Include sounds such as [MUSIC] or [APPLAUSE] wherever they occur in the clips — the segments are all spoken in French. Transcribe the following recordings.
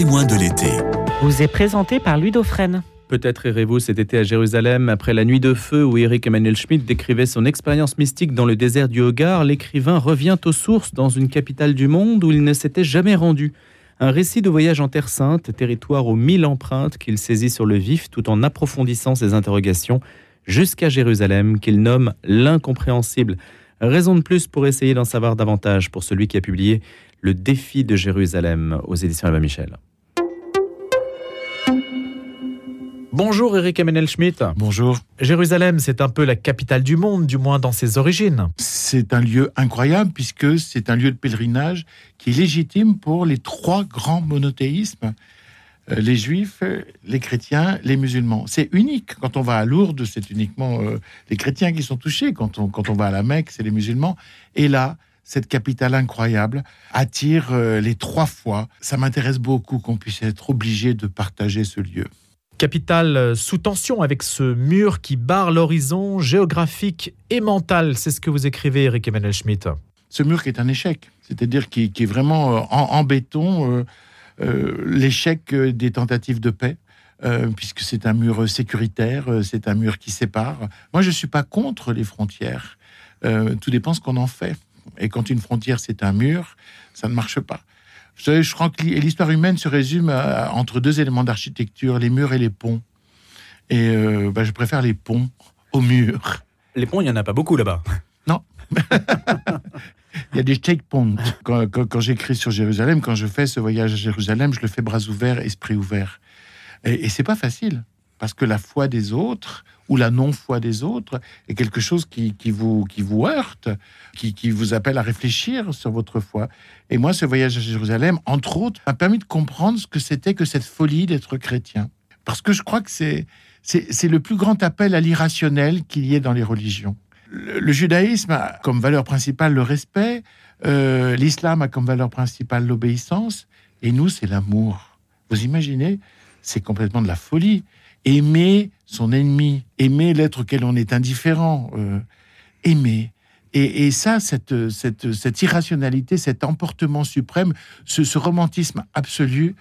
témoin de l'été. Vous est présenté par Dauphren. Peut-être errez-vous cet été à Jérusalem après la nuit de feu où Eric Emmanuel Schmitt décrivait son expérience mystique dans le désert du Hogar. L'écrivain revient aux sources dans une capitale du monde où il ne s'était jamais rendu. Un récit de voyage en Terre Sainte, territoire aux mille empreintes qu'il saisit sur le vif tout en approfondissant ses interrogations jusqu'à Jérusalem qu'il nomme l'incompréhensible. Raison de plus pour essayer d'en savoir davantage pour celui qui a publié Le défi de Jérusalem aux éditions Albin Michel. Bonjour Eric Emmanuel Schmitt. Bonjour. Jérusalem, c'est un peu la capitale du monde, du moins dans ses origines. C'est un lieu incroyable puisque c'est un lieu de pèlerinage qui est légitime pour les trois grands monothéismes, euh, les juifs, les chrétiens, les musulmans. C'est unique. Quand on va à Lourdes, c'est uniquement euh, les chrétiens qui sont touchés. Quand on, quand on va à la Mecque, c'est les musulmans. Et là, cette capitale incroyable attire euh, les trois fois. Ça m'intéresse beaucoup qu'on puisse être obligé de partager ce lieu capitale euh, sous tension avec ce mur qui barre l'horizon géographique et mental. C'est ce que vous écrivez, Eric Emmanuel Schmitt. Ce mur qui est un échec, c'est-à-dire qui, est vraiment euh, en, béton, euh, l'échec des tentatives de paix. puisque c'est un mur sécuritaire, c'est un mur qui sépare. Moi, je ne suis pas contre les frontières. tout dépend ce qu'on en fait. Et quand une frontière, c'est un mur, ça ne marche pas. Je crois que l'histoire humaine se résume entre deux éléments d'architecture, les murs et les ponts. Et euh, bah, je préfère les ponts aux murs. Les ponts, il n'y en a pas beaucoup là-bas. Non. [LAUGHS] il y a des checkpoints. Quand, quand, j'écris sur Jérusalem, quand je fais ce voyage à Jérusalem, je le fais bras ouverts, esprit ouvert. Et, et c'est pas facile parce que la foi des autres ou la non-foi des autres est quelque chose qui, vous, heurte, qui, vous appelle à réfléchir sur votre foi. Et moi, ce voyage à Jérusalem, entre autres, m'a permis de comprendre ce que c'était que cette folie d'être chrétien. Parce que je crois que c'est, c'est, le plus grand appel à l'irrationnel qu'il y ait dans les religions. Le, judaïsme a comme valeur principale le respect, euh, l'islam a comme valeur principale l'obéissance, et nous, c'est l'amour. Vous imaginez C'est complètement de la folie aimer son ennemi, aimer l'être auquel on est indifférent, euh, aimer. Et, ça, cette, cette, irrationalité, cet emportement suprême, ce, romantisme absolu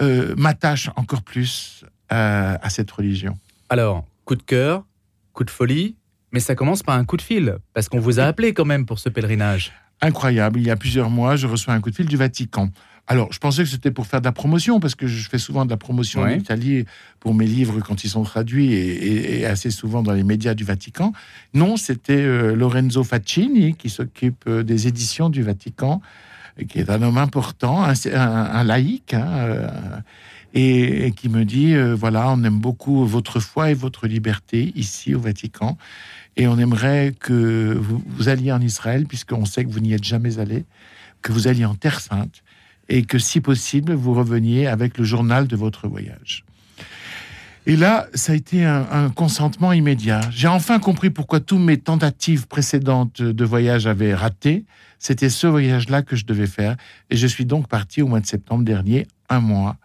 euh, m'attache encore plus à, à cette religion. Alors, coup de cœur, coup de folie, mais ça commence par un coup de fil, parce qu'on vous a appelé quand même pour ce pèlerinage. Incroyable, il y a plusieurs mois, je reçois un coup de fil du Vatican. Alors, je pensais que c'était pour faire de la promotion, parce que je fais souvent de la promotion en Italie pour mes livres quand ils sont traduits et, assez souvent dans les médias du Vatican. Non, c'était euh, Lorenzo Faccini qui s'occupe euh, des éditions du Vatican, qui est un homme important, un, laïc, hein, euh, et, qui me dit voilà, on aime beaucoup votre foi et votre liberté ici au Vatican, et on aimerait que vous, vous alliez en Israël, puisqu'on sait que vous n'y êtes jamais allé, que vous alliez en Terre Sainte et que si possible, vous reveniez avec le journal de votre voyage. Et là, ça a été un, consentement immédiat. J'ai enfin compris pourquoi toutes mes tentatives précédentes de voyage avaient raté. C'était ce voyage-là que je devais faire. Et je suis donc parti au mois de septembre dernier, un mois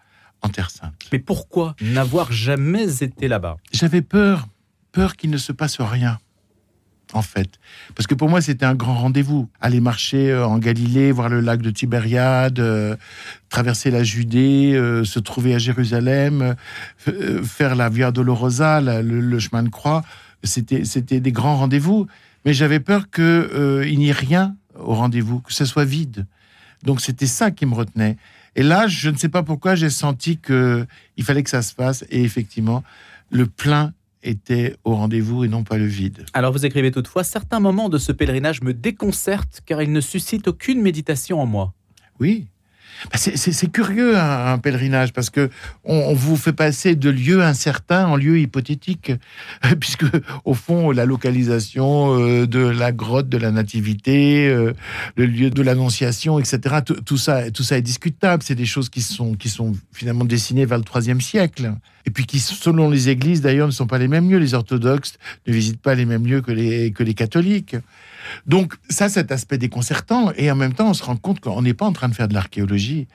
en Terre Sainte. Mais pourquoi n'avoir jamais été là-bas? J'avais peur, peur qu'il ne se passe rien en fait. Parce que pour moi, c'était un grand rendez-vous. Aller marcher euh, en Galilée, voir le lac de Tibériade, euh, traverser la Judée, euh, se trouver à Jérusalem, faire la Via Dolorosa, le, chemin de croix, c'était, des grands rendez-vous. Mais j'avais peur qu'il n'y ait rien au rendez-vous, que ce soit vide. Donc c'était ça qui me retenait. Et là, je ne sais pas pourquoi, j'ai senti qu'il fallait que ça se fasse. Et effectivement, le plein était au rendez-vous et non pas le vide. Alors vous écrivez toutefois, certains moments de ce pèlerinage me déconcertent car ils ne suscitent aucune méditation en moi. Oui, c'est curieux un, pèlerinage parce que on, vous fait passer de lieux incertains en lieux hypothétiques, [LAUGHS] puisque au fond la localisation euh, de la grotte de la nativité, euh, le lieu de l'annonciation, etc. Tout ça, tout ça est discutable. C'est des choses qui sont qui sont finalement dessinées vers le troisième siècle et puis qui, selon les églises d'ailleurs, ne sont pas les mêmes lieux. Les orthodoxes ne visitent pas les mêmes lieux que les catholiques. Donc ça, cet aspect déconcertant, et en même temps, on se rend compte qu'on n'est pas en train de faire de l'archéologie,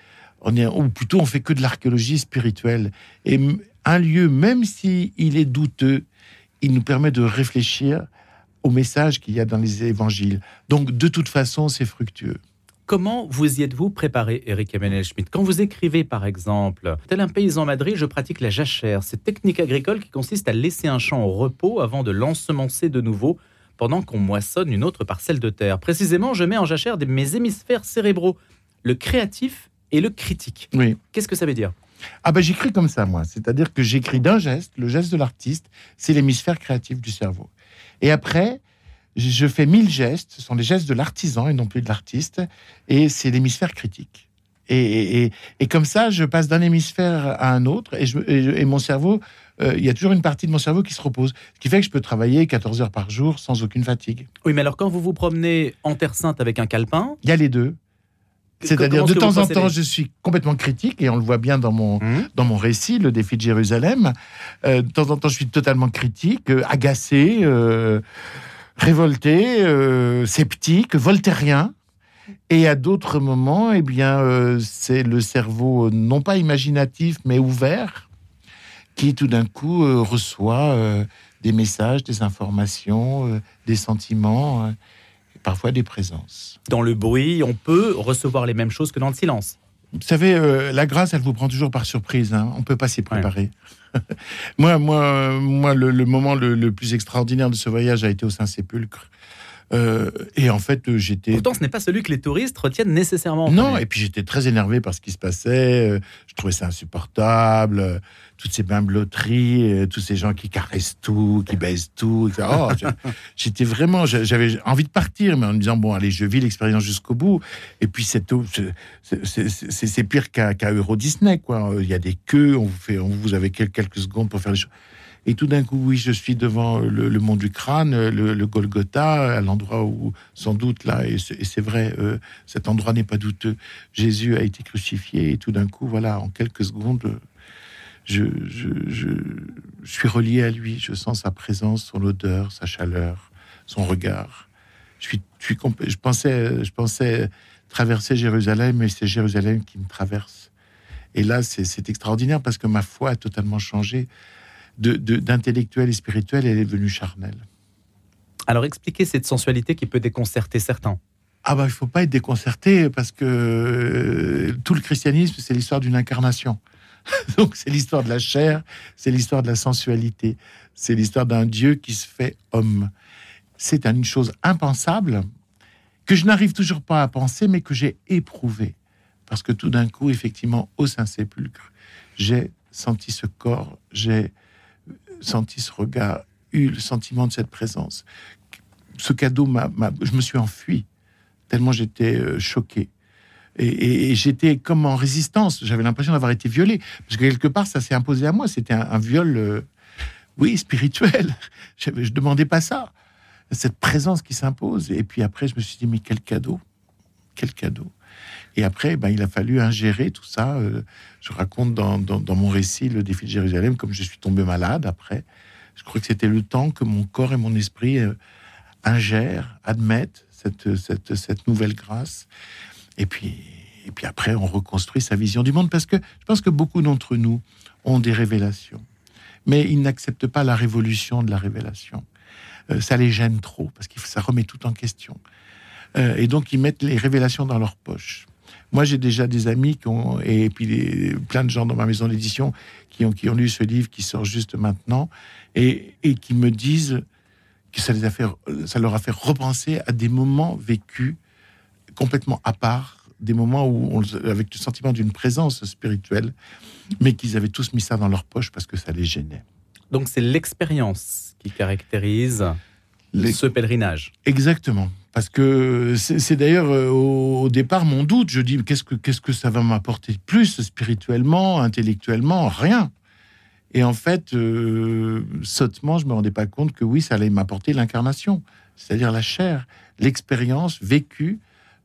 ou plutôt on fait que de l'archéologie spirituelle. Et un lieu, même s'il il est douteux, il nous permet de réfléchir au message qu'il y a dans les évangiles. Donc de toute façon, c'est fructueux. Comment vous y êtes-vous préparé, Eric Emmanuel Schmitt Quand vous écrivez, par exemple, tel un paysan madrid, je pratique la jachère, cette technique agricole qui consiste à laisser un champ au repos avant de l'ensemencer de nouveau pendant qu'on moissonne une autre parcelle de terre. Précisément, je mets en jachère mes hémisphères cérébraux, le créatif et le critique. Oui. Qu'est-ce que ça veut dire? Ah ben j'écris comme ça, moi. C'est-à-dire que j'écris d'un geste, le geste de l'artiste, c'est l'hémisphère créatif du cerveau. Et après, je fais mille gestes, ce sont les gestes de l'artisan et non plus de l'artiste, et c'est l'hémisphère critique. Et, comme ça, je passe d'un hémisphère à un autre, et, je, et, mon cerveau, euh, il y a toujours une partie de mon cerveau qui se repose, ce qui fait que je peux travailler 14 heures par jour sans aucune fatigue. Oui, mais alors quand vous vous promenez en Terre Sainte avec un calepin... Il y a les deux. C'est-à-dire, de temps en temps, je suis complètement critique, et on le voit bien dans mon, mmh. dans mon récit, le défi de Jérusalem. Euh, de temps en temps, je suis totalement critique, euh, agacé révolté, euh, sceptique, voltairien. Et à d'autres moments, eh bien, euh, c'est le cerveau non pas imaginatif, mais ouvert, qui tout d'un coup euh, reçoit des messages, des informations, des sentiments, parfois des présences. Dans le bruit, on peut recevoir les mêmes choses que dans le silence. Vous savez, la grâce, elle vous prend toujours par surprise. Hein. On ne peut pas s'y préparer. [LAUGHS] moi, moi, moi, le, moment le, plus extraordinaire de ce voyage a été au Saint-Sépulcre. Euh, et en fait, j'étais. Pourtant, ce n'est pas celui que les touristes retiennent nécessairement. Non, et puis j'étais très énervé par ce qui se passait. Euh, je trouvais ça insupportable. Euh, toutes ces bimbeloteries, tous ces gens qui caressent tout, qui baissent tout. Oh, [LAUGHS] j'étais vraiment. J'avais envie de partir, mais en me disant bon, allez, je vis l'expérience jusqu'au bout. Et puis, c'est c'est pire qu'à Euro Disney, quoi. Il y a des queues, on vous, fait, on vous avez quelques secondes pour faire les choses. Et tout d'un coup, oui, je suis devant le, mont du crâne, le, Golgotha, à l'endroit où, sans doute, là, et c'est vrai, euh, cet endroit n'est pas douteux, Jésus a été crucifié. Et tout d'un coup, voilà, en quelques secondes, je, suis relié à lui. Je sens sa présence, son odeur, sa chaleur, son regard. Je pensais traverser Jérusalem, mais c'est Jérusalem qui me traverse. Et là, c'est extraordinaire parce que ma foi a totalement changé d'intellectuel et spirituel, elle est devenue charnelle. Alors expliquez cette sensualité qui peut déconcerter certains. Ah bah il faut pas être déconcerté parce que euh, tout le christianisme c'est l'histoire d'une incarnation. [LAUGHS] Donc c'est l'histoire de la chair, c'est l'histoire de la sensualité, c'est l'histoire d'un Dieu qui se fait homme. C'est une chose impensable que je n'arrive toujours pas à penser mais que j'ai éprouvé parce que tout d'un coup effectivement au Saint-Sépulcre, j'ai senti ce corps, j'ai senti ce regard, eu le sentiment de cette présence. Ce cadeau, je me suis enfui, tellement j'étais euh, choqué. Et, j'étais comme en résistance. J'avais l'impression d'avoir été violé. Parce que quelque part, ça s'est imposé à moi. C'était un, viol, euh, oui, spirituel. [LAUGHS] Je ne demandais pas ça. Cette présence qui s'impose. Et puis après, je me suis dit, mais quel cadeau. Quel cadeau. Et après, ben, il a fallu ingérer tout ça. Euh, je raconte dans, mon récit le défi de Jérusalem, comme je suis tombé malade après. Je crois que c'était le temps que mon corps et mon esprit euh, ingèrent, admettent cette, nouvelle grâce. Et puis, et puis après, on reconstruit sa vision du monde, parce que je pense que beaucoup d'entre nous ont des révélations, mais ils n'acceptent pas la révolution de la révélation. Euh, ça les gêne trop, parce que ça remet tout en question. Et donc, ils mettent les révélations dans leur poche. Moi, j'ai déjà des amis qui ont, et puis plein de gens dans ma maison d'édition qui ont, qui ont lu ce livre qui sort juste maintenant et, et qui me disent que ça, les a fait, ça leur a fait repenser à des moments vécus complètement à part, des moments où on, avec le sentiment d'une présence spirituelle, mais qu'ils avaient tous mis ça dans leur poche parce que ça les gênait. Donc c'est l'expérience qui caractérise ce pèlerinage. Exactement. Parce que c'est d'ailleurs euh, au départ mon doute. Je dis qu'est-ce que qu'est-ce que ça va m'apporter de plus spirituellement, intellectuellement, rien. Et en fait, euh, sottement, je me rendais pas compte que oui, ça allait m'apporter l'incarnation, c'est-à-dire la chair, l'expérience vécue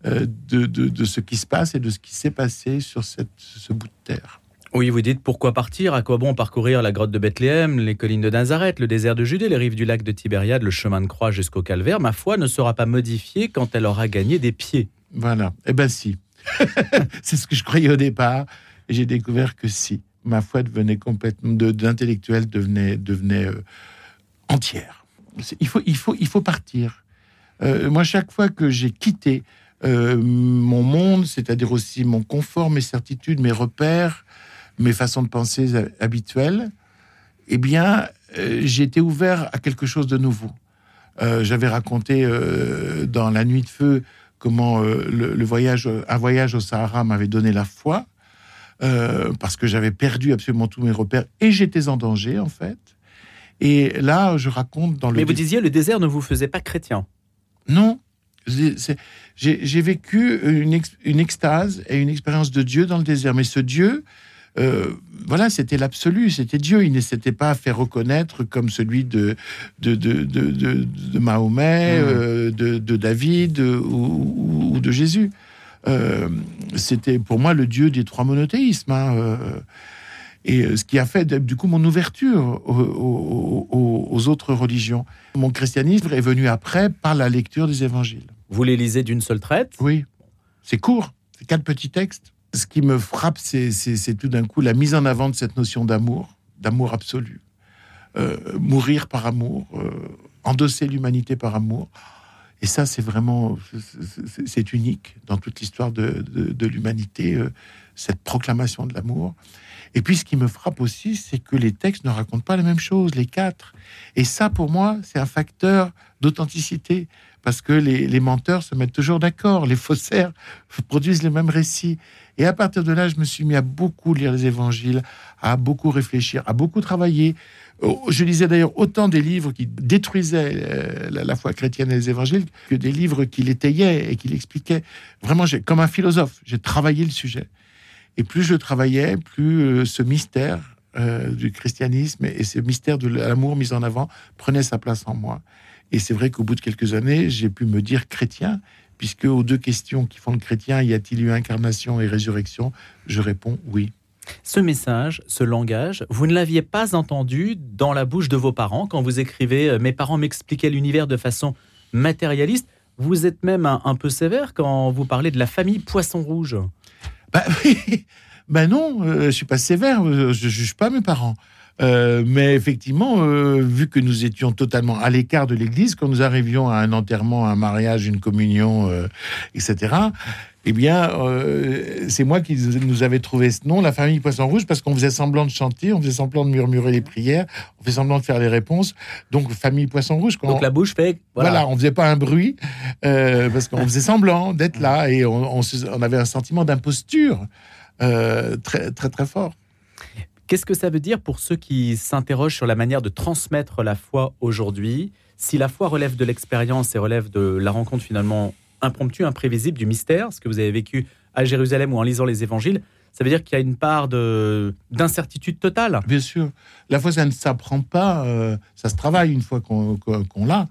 euh, de, de, ce qui se passe et de ce qui s'est passé sur cette, ce bout de terre. Oui, vous dites pourquoi partir? À quoi bon parcourir la grotte de Bethléem, les collines de Nazareth, le désert de Judée, les rives du lac de Tibériade, le chemin de croix jusqu'au calvaire? Ma foi ne sera pas modifiée quand elle aura gagné des pieds. Voilà. Eh ben si. [LAUGHS] C'est ce que je croyais au départ. J'ai découvert que si. Ma foi devenait complètement. d'intellectuel devenait, devenait euh, entière. Il faut, il, faut, il faut partir. Euh, moi, chaque fois que j'ai quitté euh, mon monde, c'est-à-dire aussi mon confort, mes certitudes, mes repères, mes façons de penser habituelles, eh bien, euh, été ouvert à quelque chose de nouveau. Euh, j'avais raconté dans La Nuit de Feu comment le, voyage, un voyage au Sahara m'avait donné la foi, parce que j'avais perdu absolument tous mes repères et j'étais en danger, en fait. Et là, je raconte dans le. Mais vous disiez, le désert ne vous faisait pas chrétien. Non, j'ai vécu une, une, extase et une expérience de Dieu dans le désert. Mais ce Dieu, euh, voilà, c'était l'absolu, c'était Dieu. Il ne s'était pas fait reconnaître comme celui de, de, de, de, Mahomet, mmh. euh, de, David ou, de Jésus. Euh, c'était pour moi le Dieu des trois monothéismes. Hein, et ce qui a fait du coup mon ouverture aux autres religions. Mon christianisme est venu après par la lecture des évangiles. Vous les lisez d'une seule traite? Oui. C'est court, c'est quatre petits textes. Ce qui me frappe, c'est tout d'un coup la mise en avant de cette notion d'amour, d'amour absolu. Euh, mourir par amour, euh, endosser l'humanité par amour. Et ça, c'est vraiment, c'est unique dans toute l'histoire de, l'humanité, euh, cette proclamation de l'amour. Et puis, ce qui me frappe aussi, c'est que les textes ne racontent pas la même chose, les quatre. Et ça, pour moi, c'est un facteur d'authenticité parce que les, menteurs se mettent toujours d'accord, les faussaires [LAUGHS] produisent les mêmes récits. Et à partir de là, je me suis mis à beaucoup lire les évangiles, à beaucoup réfléchir, à beaucoup travailler. Oh, je lisais d'ailleurs autant des livres qui détruisaient euh, la, foi chrétienne et les évangiles que des livres qui l'étayaient et qui l'expliquaient. Vraiment, comme un philosophe, j'ai travaillé le sujet. Et plus je travaillais, plus euh, ce mystère euh, du christianisme et ce mystère de l'amour mis en avant prenait sa place en moi. Et c'est vrai qu'au bout de quelques années, j'ai pu me dire chrétien, puisque aux deux questions qui font le chrétien, y a-t-il eu incarnation et résurrection Je réponds oui. Ce message, ce langage, vous ne l'aviez pas entendu dans la bouche de vos parents quand vous écrivez euh, Mes parents m'expliquaient l'univers de façon matérialiste. Vous êtes même un, peu sévère quand vous parlez de la famille Poisson Rouge. Bah, [LAUGHS] ben non, euh, je suis pas sévère, euh, je juge pas mes parents. Euh, mais effectivement, euh, vu que nous étions totalement à l'écart de l'Église, quand nous arrivions à un enterrement, un mariage, une communion, euh, etc., eh bien, c'est moi qui nous avais trouvé ce nom, la famille Poisson Rouge, parce qu'on faisait semblant de chanter, on faisait semblant de murmurer les prières, on faisait semblant de faire les réponses. Donc, famille Poisson Rouge. Quand Donc, la bouche fait. Voilà, voilà on faisait pas un bruit, parce qu'on faisait semblant d'être là, et on, on, avait un sentiment d'imposture très, très, très fort. Qu'est-ce que ça veut dire pour ceux qui s'interrogent sur la manière de transmettre la foi aujourd'hui? Si la foi relève de l'expérience et relève de la rencontre finalement impromptue, imprévisible, du mystère, ce que vous avez vécu à Jérusalem ou en lisant les évangiles, ça veut dire qu'il y a une part d'incertitude totale. Bien sûr. La foi, ça ne s'apprend pas, euh, ça se travaille une fois qu'on l'a,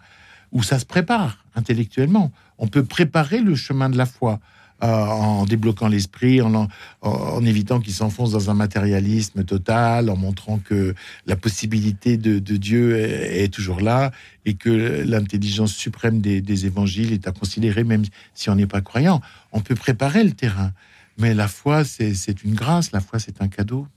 ou ça se prépare intellectuellement. On peut préparer le chemin de la foi. Euh, en débloquant l'esprit, en, évitant qu'il s'enfonce dans un matérialisme total, en montrant que la possibilité de, Dieu est, toujours là et que l'intelligence suprême des, évangiles est à considérer même si on n'est pas croyant. On peut préparer le terrain, mais la foi, c'est une grâce, la foi, c'est un cadeau.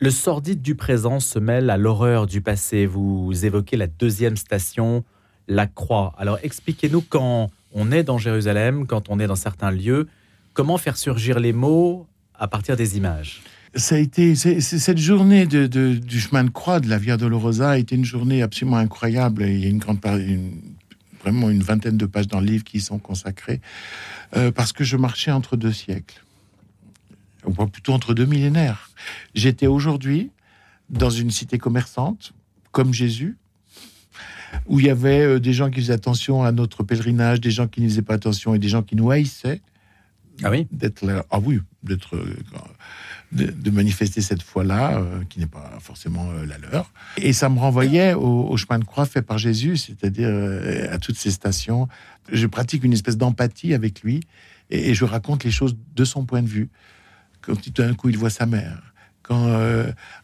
Le sordide du présent se mêle à l'horreur du passé. Vous évoquez la deuxième station, la croix. Alors expliquez-nous quand on est dans Jérusalem, quand on est dans certains lieux, comment faire surgir les mots à partir des images? Ça a été cette journée du chemin de croix de la Via Dolorosa a été une journée absolument incroyable. Il y a une grande vraiment une vingtaine de pages dans le livre qui y sont consacrées euh, parce que je marchais entre deux siècles, ou plutôt entre deux millénaires. J'étais aujourd'hui dans une cité commerçante comme Jésus, où il y avait euh, des gens qui faisaient attention à notre pèlerinage, des gens qui ne faisaient pas attention et des gens qui nous haïssaient. Ah oui? D'être là. Ah oui, d'être. Euh, de, manifester cette foi-là, euh, qui n'est pas forcément la leur. Et ça me renvoyait au, chemin de croix fait par Jésus, c'est-à-dire à toutes ces stations. Je pratique une espèce d'empathie avec lui et, je raconte les choses de son point de vue. Quand tout d'un coup il voit sa mère, quand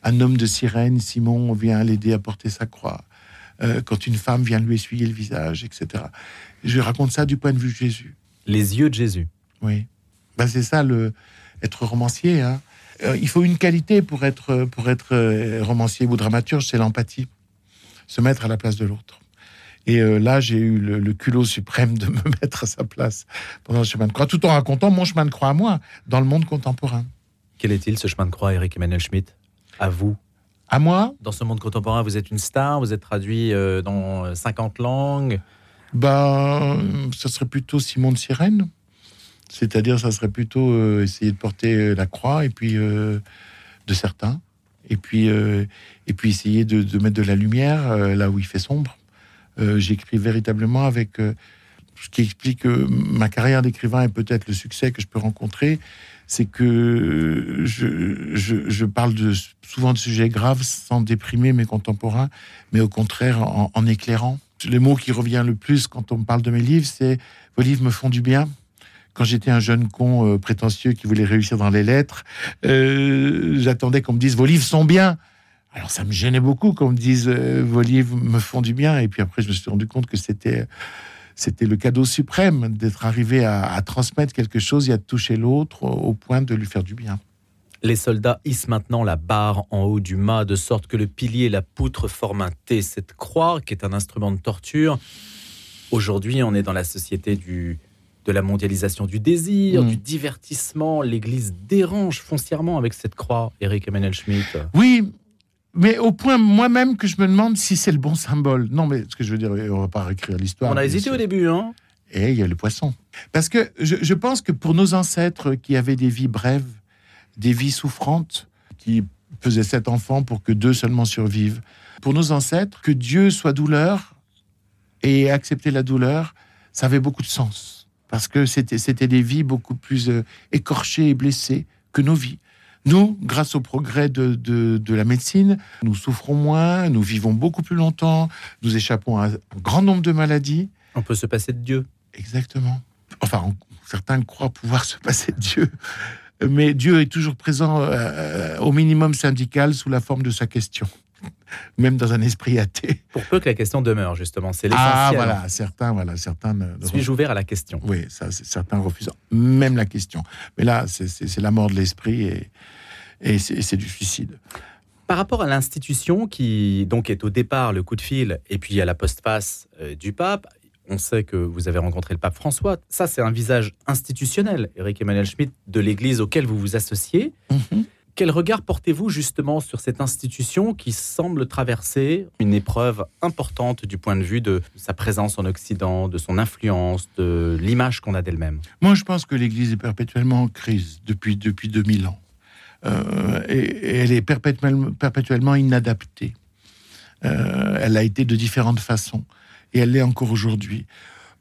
un homme de sirène, Simon, vient l'aider à porter sa croix, euh, quand une femme vient lui essuyer le visage, etc. Je raconte ça du point de vue de Jésus. Les yeux de Jésus. Oui. Ben, c'est ça, le, être romancier. Hein. Euh, il faut une qualité pour être, pour être euh, romancier ou dramaturge, c'est l'empathie. Se mettre à la place de l'autre. Et euh, là, j'ai eu le, le culot suprême de [LAUGHS] me mettre à sa place pendant le chemin de croix, tout en racontant mon chemin de croix à moi, dans le monde contemporain. Quel est-il ce chemin de croix, Eric Emmanuel Schmitt? À vous À moi Dans ce monde contemporain, vous êtes une star, vous êtes traduit euh, dans 50 langues. Ben, ça serait plutôt Simon de Sirène. C'est-à-dire, ça serait plutôt euh, essayer de porter euh, la croix et puis euh, de certains, et puis euh, et puis essayer de, de mettre de la lumière euh, là où il fait sombre. Euh, J'écris véritablement avec euh, ce qui explique euh, ma carrière d'écrivain et peut-être le succès que je peux rencontrer, c'est que je, je, je parle souvent de sujets graves sans déprimer mes contemporains, mais au contraire en, éclairant. Le mot qui revient le plus quand on me parle de mes livres, c'est vos livres me font du bien quand j'étais un jeune con euh, prétentieux qui voulait réussir dans les lettres, euh, j'attendais qu'on me dise vos livres sont bien. Alors ça me gênait beaucoup qu'on me dise euh, vos livres me font du bien. Et puis après, je me suis rendu compte que c'était c'était le cadeau suprême d'être arrivé à, à transmettre quelque chose et à toucher l'autre au, au point de lui faire du bien. Les soldats hissent maintenant la barre en haut du mât, de sorte que le pilier et la poutre forment un T. Cette croix, qui est un instrument de torture, aujourd'hui, on est dans la société du, de la mondialisation du désir, Mm. du divertissement. L'Église dérange foncièrement avec cette croix, Eric Emmanuel Schmitt. Oui, mais au point moi-même que je me demande si c'est le bon symbole. Non, mais ce que je veux dire, on va pas réécrire l'histoire. On a hésité au début, hein Et il y a le poisson. Parce que je, je pense que pour nos ancêtres qui avaient des vies brèves, des vies souffrantes, qui faisaient sept enfants pour que deux seulement survivent, pour nos ancêtres, que Dieu soit douleur et accepter la douleur, ça avait beaucoup de sens. Parce que c'était c'était des vies beaucoup plus euh, écorchées et blessées que nos vies. Nous, grâce au progrès de, de, de la médecine, nous souffrons moins, nous vivons beaucoup plus longtemps, nous échappons à un grand nombre de maladies. On peut se passer de Dieu. Exactement. Enfin, on- certains croient pouvoir se passer de Dieu. Mais Dieu est toujours présent euh, au minimum syndical sous la forme de sa question, même dans un esprit athée. Pour peu que la question demeure, justement. C'est Ah, l'essentiel. voilà, certains, voilà, certains. ne- Suis-je ouvert à la question? Oui, ça, certains refusent même la question. Mais là, c'est la mort de l'esprit et, et c'est du suicide. Par rapport à l'institution qui donc est au départ le coup de fil et puis à la postface euh, du pape, on sait que vous avez rencontré le pape François. Ça, c'est un visage institutionnel, Eric Emmanuel Schmitt, de l'Église auquel vous vous associez. Quel regard portez-vous justement sur cette institution qui semble traverser une épreuve importante du point de vue de sa présence en Occident, de son influence, de l'image qu'on a d'elle-même? Moi, je pense que l'Église est perpétuellement en crise depuis, depuis 2000 ans. Euh, et, elle est perpétuellement, inadaptée. Euh, elle a été de différentes façons. Et elle l'est encore aujourd'hui.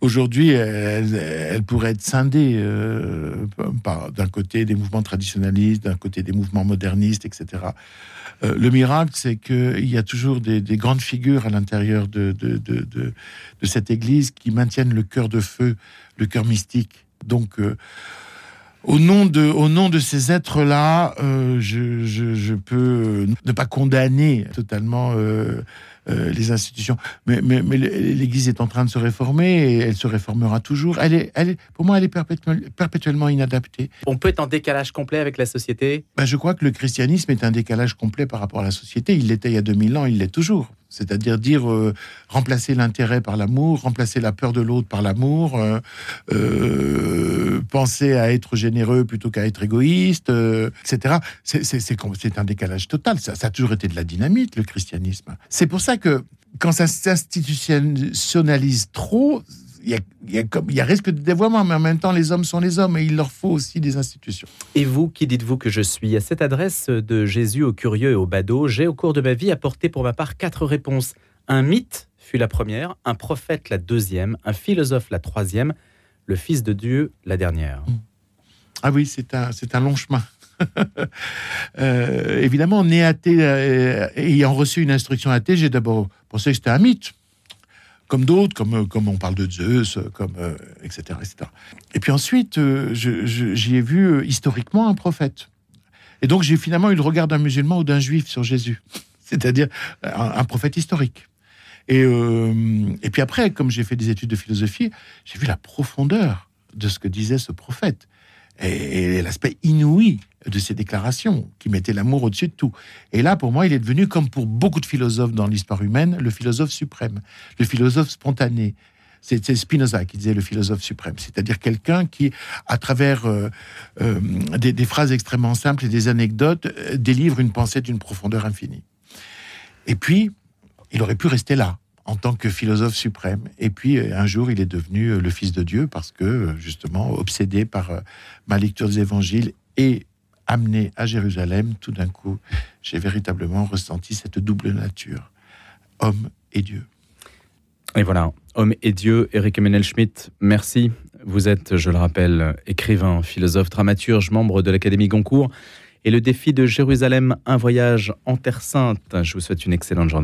Aujourd'hui, elle, pourrait être scindée euh, d'un côté des mouvements traditionnalistes, d'un côté des mouvements modernistes, etc. Euh, le miracle, c'est qu'il y a toujours des, des grandes figures à l'intérieur de, de, cette Église qui maintiennent le cœur de feu, le cœur mystique. Donc, au, nom de, au nom de ces êtres-là, euh, je, je, je peux ne pas condamner totalement euh, les institutions. Mais, mais, mais l'Église est en train de se réformer et elle se réformera toujours. Elle est, elle est, pour moi, elle est perpétuellement, perpétuellement inadaptée. On peut être en décalage complet avec la société? Ben, je crois que le christianisme est un décalage complet par rapport à la société. Il l'était il y a 2000 ans, il l'est toujours. C'est-à-dire dire euh, remplacer l'intérêt par l'amour, remplacer la peur de l'autre par l'amour, euh, euh, penser à être généreux plutôt qu'à être égoïste, etc. C'est un décalage total. Ça, ça a toujours été de la dynamite, le christianisme. C'est pour ça que quand ça s'institutionnalise trop, il y a, il y a comme- il y a risque de dévoiement, mais en même temps, les hommes sont les hommes et il leur faut aussi des institutions. Et vous, qui dites-vous que je suis À cette adresse de Jésus aux curieux et aux badauds, j'ai au cours de ma vie apporté pour ma part quatre réponses. Un mythe fut la première, un prophète la deuxième, un philosophe la troisième, le Fils de Dieu la dernière. Ah oui, c'est un, c'est un long chemin. [LAUGHS] Euh, évidemment, né athée, euh, ayant reçu une instruction athée, j'ai d'abord pensé que c'était un mythe. Comme d'autres, comme, euh, comme on parle de Zeus, euh, comme, etc., etc. Et puis ensuite, j'y ai vu historiquement un prophète. Et donc, j'ai finalement eu le regard d'un musulman ou d'un juif sur Jésus. [LAUGHS] C'est-à-dire un, prophète historique. Et, et puis après, comme j'ai fait des études de philosophie, j'ai vu la profondeur de ce que disait ce prophète et, l'aspect inouï de ses déclarations, qui mettaient l'amour au-dessus de tout. Et là, pour moi, il est devenu, comme pour beaucoup de philosophes dans l'histoire humaine, le philosophe suprême, le philosophe spontané. C'est Spinoza qui disait le philosophe suprême, c'est-à-dire quelqu'un qui, à travers euh, euh, des, phrases extrêmement simples et des anecdotes, euh, délivre une pensée d'une profondeur infinie. Et puis, il aurait pu rester là, en tant que philosophe suprême. Et puis un jour, il est devenu le Fils de Dieu parce que, justement, obsédé par ma lecture des évangiles et amené à Jérusalem, tout d'un coup, j'ai véritablement ressenti cette double nature, homme et Dieu. Et voilà, homme et Dieu, Eric Emmanuel Schmitt, merci. Vous êtes, je le rappelle, écrivain, philosophe, dramaturge, membre de l'Académie Goncourt. Et le défi de Jérusalem, un voyage en Terre Sainte. Je vous souhaite une excellente journée.